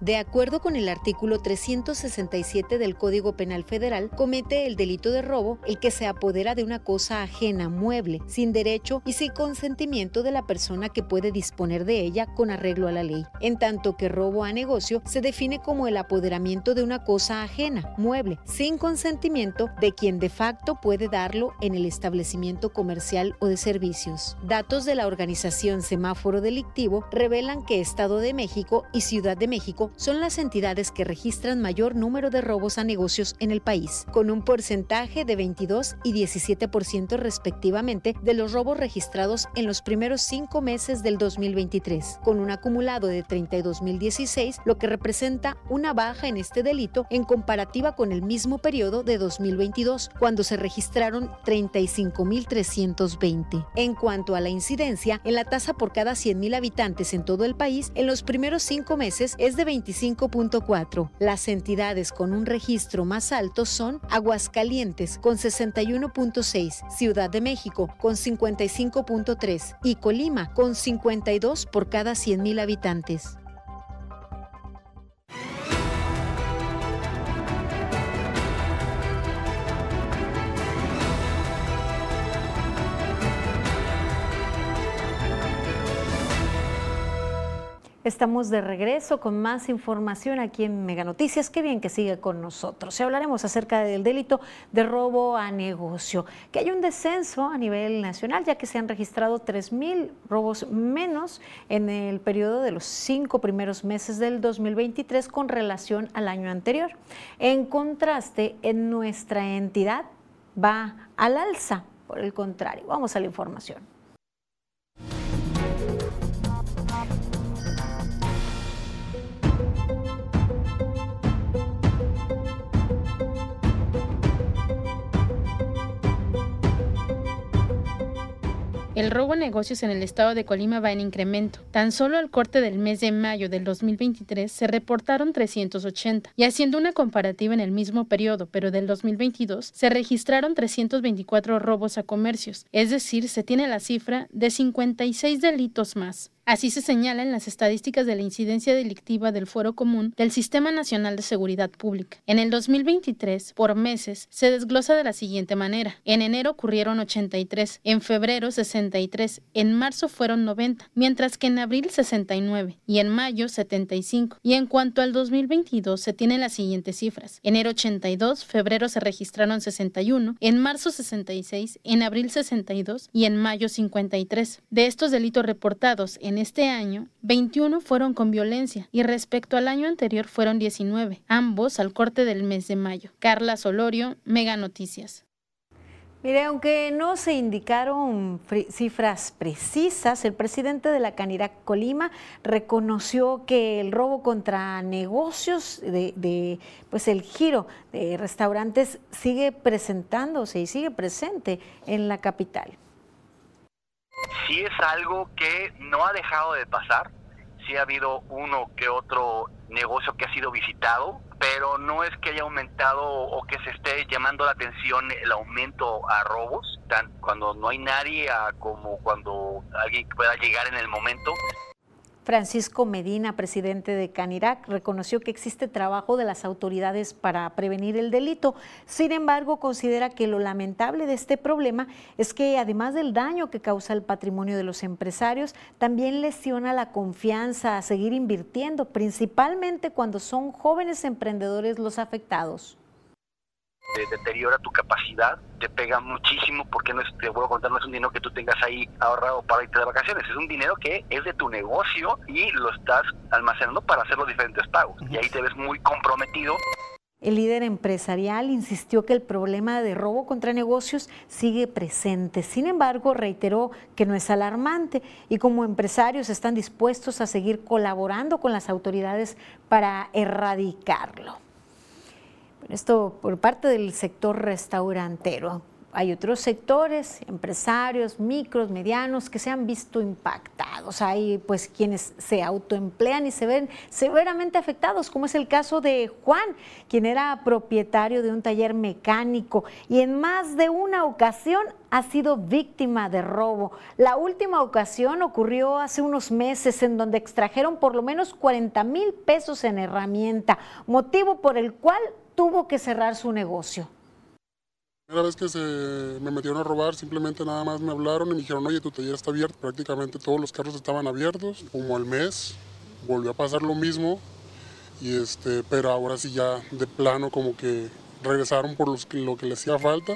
De acuerdo con el artículo 367 del Código Penal Federal, comete el delito de robo el que se apodera de una cosa ajena, mueble, sin derecho y sin consentimiento de la persona que puede disponer de ella con arreglo a la ley. En tanto que robo a negocio se define como el apoderamiento de una cosa ajena, mueble, sin consentimiento de quien de facto puede darlo en el establecimiento comercial o de servicios. Datos de la organización Semáforo Delictivo revelan que Estado de México y Ciudad de México son las entidades que registran mayor número de robos a negocios en el país, con un porcentaje de 22 y 17% respectivamente de los robos registrados en los primeros cinco meses del 2023, con un acumulado de 32.016, lo que representa una baja en este delito en comparativa con el mismo periodo de 2022, cuando se registraron 35.320. En cuanto a la incidencia, en la tasa por cada 100.000 habitantes en todo el país, en los primeros cinco meses es de 25.4. Las entidades con un registro más alto son Aguascalientes con 61.6, Ciudad de México con 55.3 y Colima con 52 por cada 100.000 habitantes. Estamos de regreso con más información aquí en Mega Noticias. Qué bien que sigue con nosotros. Y hablaremos acerca del delito de robo a negocio, que hay un descenso a nivel nacional, ya que se han registrado 3.000 robos menos en el periodo de los cinco primeros meses del 2023 con relación al año anterior. En contraste, en nuestra entidad va al alza, por el contrario. Vamos a la información. El robo a negocios en el estado de Colima va en incremento. Tan solo al corte del mes de mayo del 2023 se reportaron 380 y haciendo una comparativa en el mismo periodo, pero del 2022, se registraron 324 robos a comercios, es decir, se tiene la cifra de 56 delitos más. Así se señala en las estadísticas de la incidencia delictiva del Foro Común del Sistema Nacional de Seguridad Pública. En el 2023, por meses, se desglosa de la siguiente manera. En enero ocurrieron 83, en febrero 63, en marzo fueron 90, mientras que en abril 69 y en mayo 75. Y en cuanto al 2022, se tienen las siguientes cifras. Enero 82, febrero se registraron 61, en marzo 66, en abril 62 y en mayo 53. De estos delitos reportados en este año, 21 fueron con violencia y respecto al año anterior fueron 19, ambos al corte del mes de mayo. Carla Solorio, Mega Noticias. Mire, aunque no se indicaron cifras precisas, el presidente de la Canirac Colima reconoció que el robo contra negocios de, de, pues el giro de restaurantes sigue presentándose y sigue presente en la capital sí es algo que no ha dejado de pasar. Sí ha habido uno que otro negocio que ha sido visitado, pero no es que haya aumentado o que se esté llamando la atención el aumento a robos, cuando no hay nadie como cuando alguien pueda llegar en el momento. Francisco Medina, presidente de Canirac, reconoció que existe trabajo de las autoridades para prevenir el delito. Sin embargo, considera que lo lamentable de este problema es que además del daño que causa el patrimonio de los empresarios, también lesiona la confianza a seguir invirtiendo, principalmente cuando son jóvenes emprendedores los afectados. Te deteriora tu capacidad, te pega muchísimo porque no es, te vuelvo a contar, no es un dinero que tú tengas ahí ahorrado para irte de vacaciones, es un dinero que es de tu negocio y lo estás almacenando para hacer los diferentes pagos. Y ahí te ves muy comprometido. El líder empresarial insistió que el problema de robo contra negocios sigue presente. Sin embargo, reiteró que no es alarmante y como empresarios están dispuestos a seguir colaborando con las autoridades para erradicarlo. Esto por parte del sector restaurantero hay otros sectores, empresarios, micros, medianos, que se han visto impactados. Hay pues quienes se autoemplean y se ven severamente afectados, como es el caso de Juan, quien era propietario de un taller mecánico y en más de una ocasión ha sido víctima de robo. La última ocasión ocurrió hace unos meses en donde extrajeron por lo menos 40 mil pesos en herramienta, motivo por el cual tuvo que cerrar su negocio primera vez que se me metieron a robar, simplemente nada más me hablaron y me dijeron, oye, tu taller está abierto. Prácticamente todos los carros estaban abiertos. Como al mes volvió a pasar lo mismo, y este, pero ahora sí ya de plano como que regresaron por lo que les hacía falta.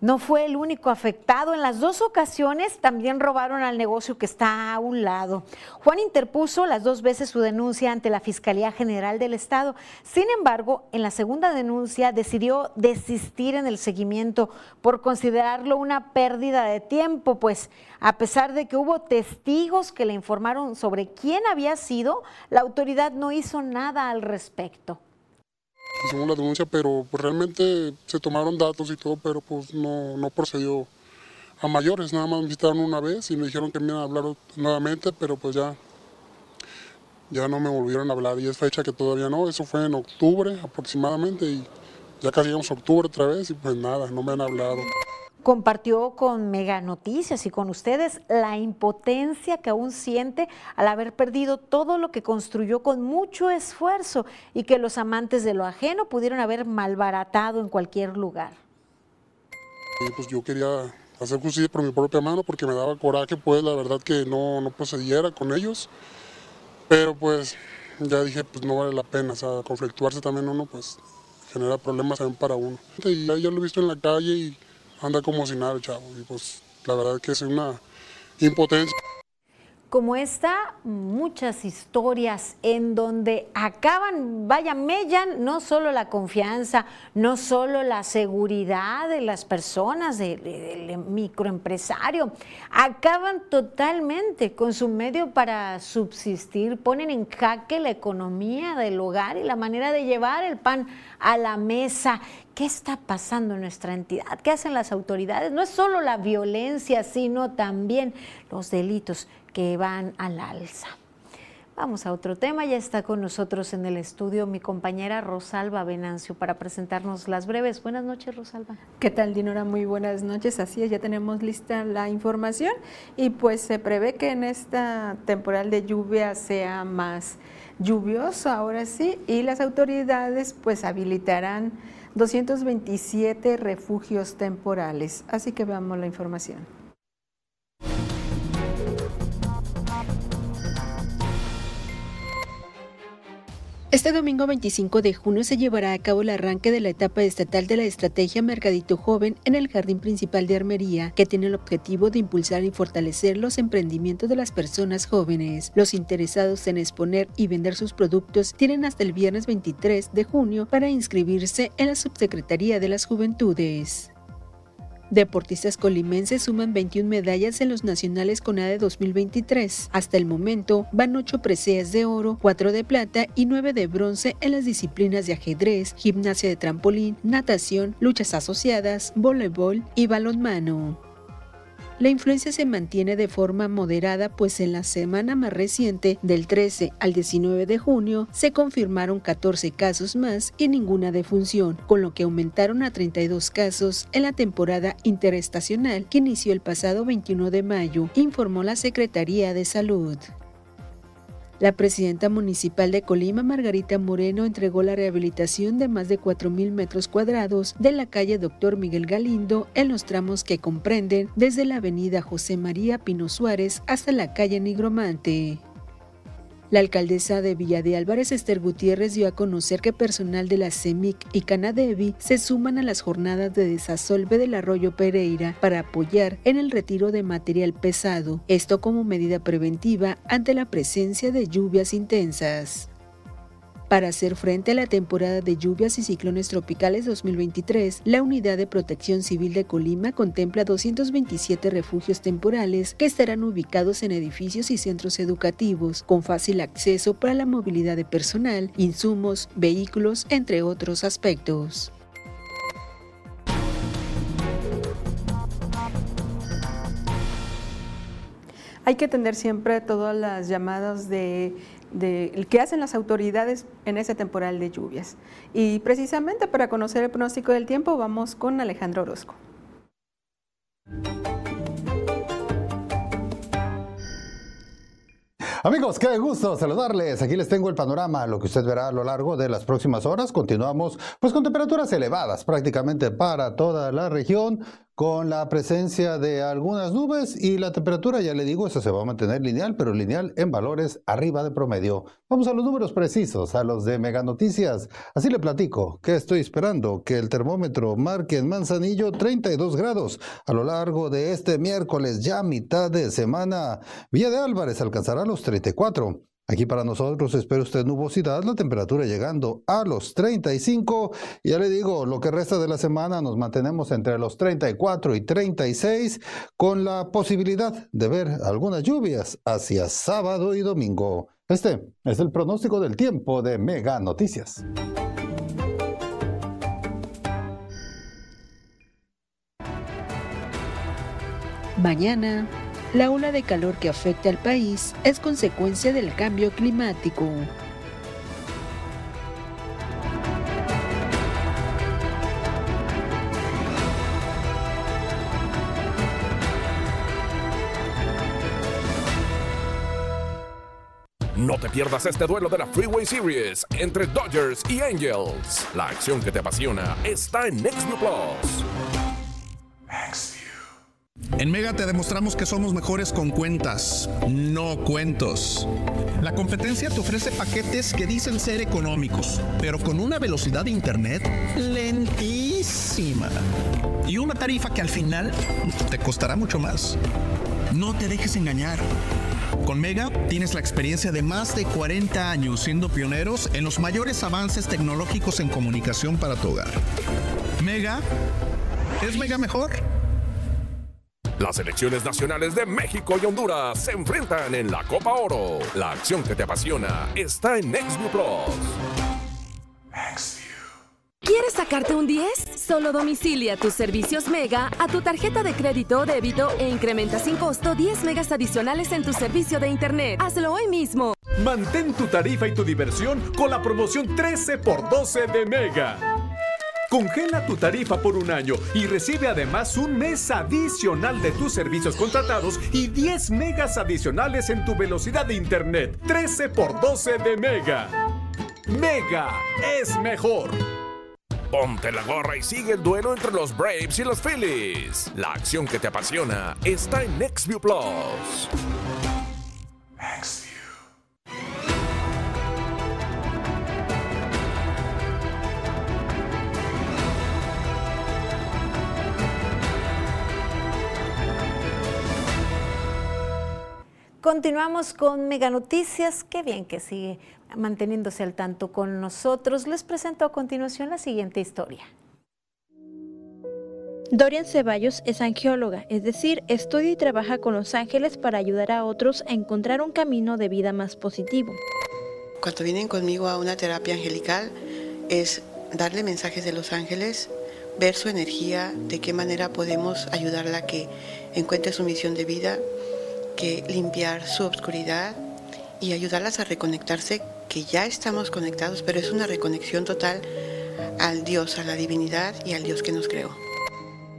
No fue el único afectado. En las dos ocasiones también robaron al negocio que está a un lado. Juan interpuso las dos veces su denuncia ante la Fiscalía General del Estado. Sin embargo, en la segunda denuncia decidió desistir en el seguimiento por considerarlo una pérdida de tiempo, pues a pesar de que hubo testigos que le informaron sobre quién había sido, la autoridad no hizo nada al respecto hicimos la denuncia, pero pues realmente se tomaron datos y todo, pero pues no, no procedió a mayores, nada más me visitaron una vez y me dijeron que me iban a hablar nuevamente, pero pues ya, ya no me volvieron a hablar. Y es fecha que todavía no, eso fue en octubre aproximadamente y ya casi llegamos a octubre otra vez y pues nada, no me han hablado compartió con Mega Noticias y con ustedes la impotencia que aún siente al haber perdido todo lo que construyó con mucho esfuerzo y que los amantes de lo ajeno pudieron haber malbaratado en cualquier lugar. pues yo quería hacer justicia por mi propia mano porque me daba coraje, pues la verdad que no, no procediera con ellos. Pero pues ya dije, pues no vale la pena, o sea, conflictuarse también uno pues genera problemas también para uno. Y ya, ya lo he visto en la calle y anda como si nada chavo. Y pues la verdad que es una impotencia. Como esta, muchas historias en donde acaban, vaya, mellan no solo la confianza, no solo la seguridad de las personas, del microempresario, acaban totalmente con su medio para subsistir, ponen en jaque la economía del hogar y la manera de llevar el pan a la mesa. ¿Qué está pasando en nuestra entidad? ¿Qué hacen las autoridades? No es solo la violencia, sino también los delitos que van al alza. Vamos a otro tema, ya está con nosotros en el estudio mi compañera Rosalba Venancio para presentarnos las breves. Buenas noches, Rosalba. ¿Qué tal, Dinora? Muy buenas noches. Así es, ya tenemos lista la información y pues se prevé que en esta temporal de lluvia sea más lluvioso ahora sí y las autoridades pues habilitarán 227 refugios temporales. Así que veamos la información. Este domingo 25 de junio se llevará a cabo el arranque de la etapa estatal de la estrategia Mercadito Joven en el Jardín Principal de Armería, que tiene el objetivo de impulsar y fortalecer los emprendimientos de las personas jóvenes. Los interesados en exponer y vender sus productos tienen hasta el viernes 23 de junio para inscribirse en la Subsecretaría de las Juventudes. Deportistas colimenses suman 21 medallas en los nacionales CONADE 2023. Hasta el momento van 8 preseas de oro, 4 de plata y 9 de bronce en las disciplinas de ajedrez, gimnasia de trampolín, natación, luchas asociadas, voleibol y balonmano. La influencia se mantiene de forma moderada, pues en la semana más reciente, del 13 al 19 de junio, se confirmaron 14 casos más y ninguna defunción, con lo que aumentaron a 32 casos en la temporada interestacional que inició el pasado 21 de mayo, informó la Secretaría de Salud. La presidenta municipal de Colima, Margarita Moreno, entregó la rehabilitación de más de 4.000 metros cuadrados de la calle Doctor Miguel Galindo en los tramos que comprenden desde la avenida José María Pino Suárez hasta la calle Nigromante. La alcaldesa de Villa de Álvarez, Esther Gutiérrez, dio a conocer que personal de la CEMIC y Canadevi se suman a las jornadas de desasolve del arroyo Pereira para apoyar en el retiro de material pesado, esto como medida preventiva ante la presencia de lluvias intensas. Para hacer frente a la temporada de lluvias y ciclones tropicales 2023, la Unidad de Protección Civil de Colima contempla 227 refugios temporales que estarán ubicados en edificios y centros educativos, con fácil acceso para la movilidad de personal, insumos, vehículos, entre otros aspectos. Hay que atender siempre todas las llamadas de de que hacen las autoridades en ese temporal de lluvias. Y precisamente para conocer el pronóstico del tiempo vamos con Alejandro Orozco. Amigos, qué gusto saludarles. Aquí les tengo el panorama, lo que usted verá a lo largo de las próximas horas. Continuamos pues con temperaturas elevadas prácticamente para toda la región con la presencia de algunas nubes y la temperatura, ya le digo, eso se va a mantener lineal, pero lineal en valores arriba de promedio. Vamos a los números precisos, a los de Mega Noticias. Así le platico que estoy esperando que el termómetro marque en Manzanillo 32 grados a lo largo de este miércoles, ya mitad de semana. Villa de Álvarez alcanzará los 34. Aquí para nosotros espera usted nubosidad, la temperatura llegando a los 35. Y ya le digo, lo que resta de la semana nos mantenemos entre los 34 y 36 con la posibilidad de ver algunas lluvias hacia sábado y domingo. Este es el pronóstico del tiempo de Mega Noticias. Mañana la ola de calor que afecta al país es consecuencia del cambio climático. No te pierdas este duelo de la Freeway Series entre Dodgers y Angels. La acción que te apasiona está en NextView Plus. En Mega te demostramos que somos mejores con cuentas, no cuentos. La competencia te ofrece paquetes que dicen ser económicos, pero con una velocidad de internet lentísima. Y una tarifa que al final te costará mucho más. No te dejes engañar. Con Mega tienes la experiencia de más de 40 años siendo pioneros en los mayores avances tecnológicos en comunicación para tu hogar. Mega es Mega mejor. Las selecciones nacionales de México y Honduras se enfrentan en la Copa Oro. La acción que te apasiona está en NextView Plus. ¿Quieres sacarte un 10? Solo domicilia tus servicios Mega a tu tarjeta de crédito o débito e incrementa sin costo 10 megas adicionales en tu servicio de Internet. Hazlo hoy mismo. Mantén tu tarifa y tu diversión con la promoción 13 x 12 de Mega. Congela tu tarifa por un año y recibe además un mes adicional de tus servicios contratados y 10 megas adicionales en tu velocidad de internet. 13 x 12 de Mega. Mega es mejor. Ponte la gorra y sigue el duelo entre los Braves y los Phillies. La acción que te apasiona está en NextView Plus. Continuamos con Mega Noticias. Qué bien que sigue manteniéndose al tanto con nosotros. Les presento a continuación la siguiente historia. Dorian Ceballos es angióloga, es decir, estudia y trabaja con los ángeles para ayudar a otros a encontrar un camino de vida más positivo. Cuando vienen conmigo a una terapia angelical es darle mensajes de los ángeles, ver su energía, de qué manera podemos ayudarla a que encuentre su misión de vida que limpiar su obscuridad y ayudarlas a reconectarse, que ya estamos conectados, pero es una reconexión total al Dios, a la divinidad y al Dios que nos creó.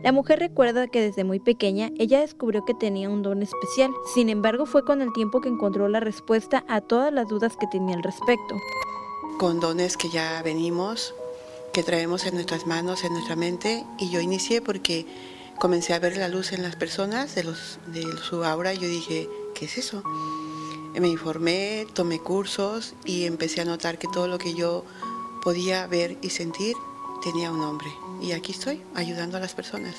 La mujer recuerda que desde muy pequeña ella descubrió que tenía un don especial, sin embargo fue con el tiempo que encontró la respuesta a todas las dudas que tenía al respecto. Con dones que ya venimos, que traemos en nuestras manos, en nuestra mente, y yo inicié porque comencé a ver la luz en las personas de, los, de su aura yo dije, ¿qué es eso? me informé, tomé cursos y empecé a notar que todo lo que yo podía ver y sentir tenía un nombre. Y aquí estoy, ayudando a las personas.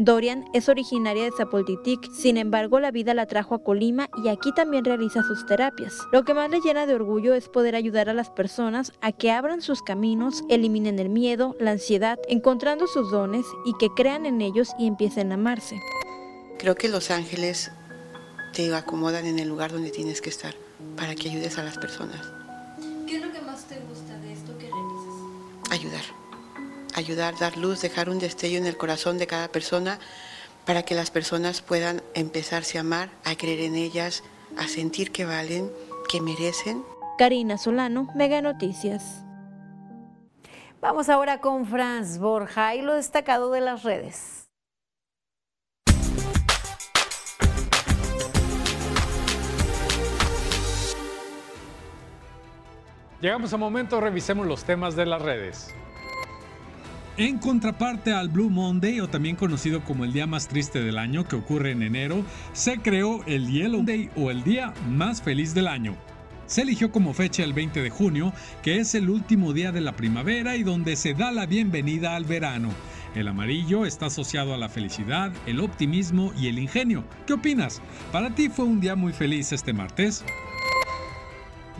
Dorian es originaria de Zapoltitic, sin embargo la vida la trajo a Colima y aquí también realiza sus terapias. Lo que más le llena de orgullo es poder ayudar a las personas a que abran sus caminos, eliminen el miedo, la ansiedad, encontrando sus dones y que crean en ellos y empiecen a amarse. Creo que los ángeles te acomodan en el lugar donde tienes que estar para que ayudes a las personas. ¿Qué es lo que más te gusta de esto que realizas? Ayudar ayudar, dar luz, dejar un destello en el corazón de cada persona para que las personas puedan empezarse a amar, a creer en ellas, a sentir que valen, que merecen. Karina Solano, Mega Noticias. Vamos ahora con Franz Borja y lo destacado de las redes. Llegamos a momento, revisemos los temas de las redes. En contraparte al Blue Monday, o también conocido como el día más triste del año que ocurre en enero, se creó el Yellow Day o el día más feliz del año. Se eligió como fecha el 20 de junio, que es el último día de la primavera y donde se da la bienvenida al verano. El amarillo está asociado a la felicidad, el optimismo y el ingenio. ¿Qué opinas? ¿Para ti fue un día muy feliz este martes?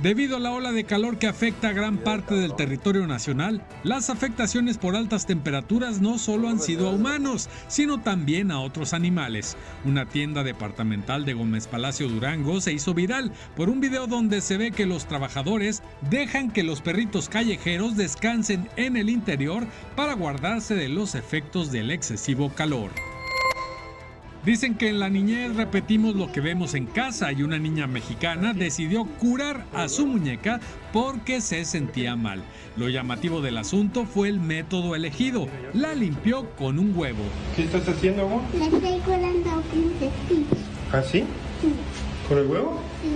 Debido a la ola de calor que afecta a gran parte del territorio nacional, las afectaciones por altas temperaturas no solo han sido a humanos, sino también a otros animales. Una tienda departamental de Gómez Palacio Durango se hizo viral por un video donde se ve que los trabajadores dejan que los perritos callejeros descansen en el interior para guardarse de los efectos del excesivo calor. Dicen que en la niñez repetimos lo que vemos en casa y una niña mexicana decidió curar a su muñeca porque se sentía mal. Lo llamativo del asunto fue el método elegido. La limpió con un huevo. ¿Qué estás haciendo, amor? Le estoy curando a Princess Peach. ¿Ah, sí? Sí. ¿Con el huevo? Sí.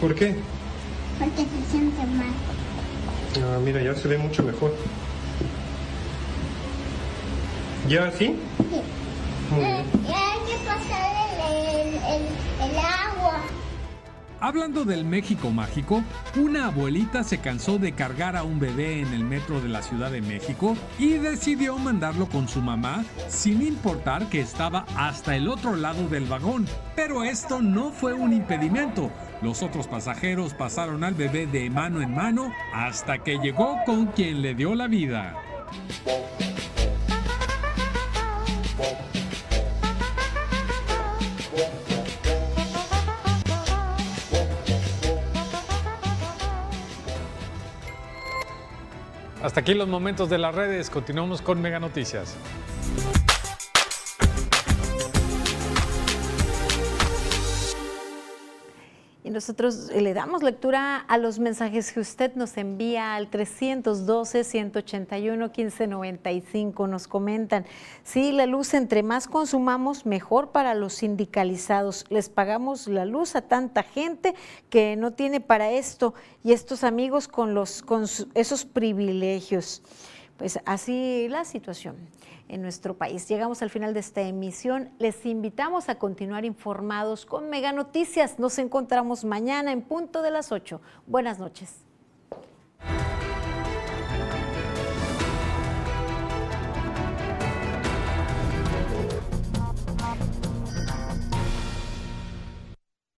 ¿Por qué? Porque se siente mal. Ah, mira, ya se ve mucho mejor. ¿Ya así? Sí. Hay que pasar el, el, el, el agua. Hablando del México mágico, una abuelita se cansó de cargar a un bebé en el metro de la Ciudad de México y decidió mandarlo con su mamá sin importar que estaba hasta el otro lado del vagón. Pero esto no fue un impedimento. Los otros pasajeros pasaron al bebé de mano en mano hasta que llegó con quien le dio la vida. Hasta aquí los momentos de las redes. Continuamos con Mega Noticias. Nosotros le damos lectura a los mensajes que usted nos envía al 312-181-1595. Nos comentan, sí, la luz entre más consumamos, mejor para los sindicalizados. Les pagamos la luz a tanta gente que no tiene para esto y estos amigos con, los, con esos privilegios. Pues así la situación en nuestro país. Llegamos al final de esta emisión. Les invitamos a continuar informados con Mega Noticias. Nos encontramos mañana en punto de las 8. Buenas noches.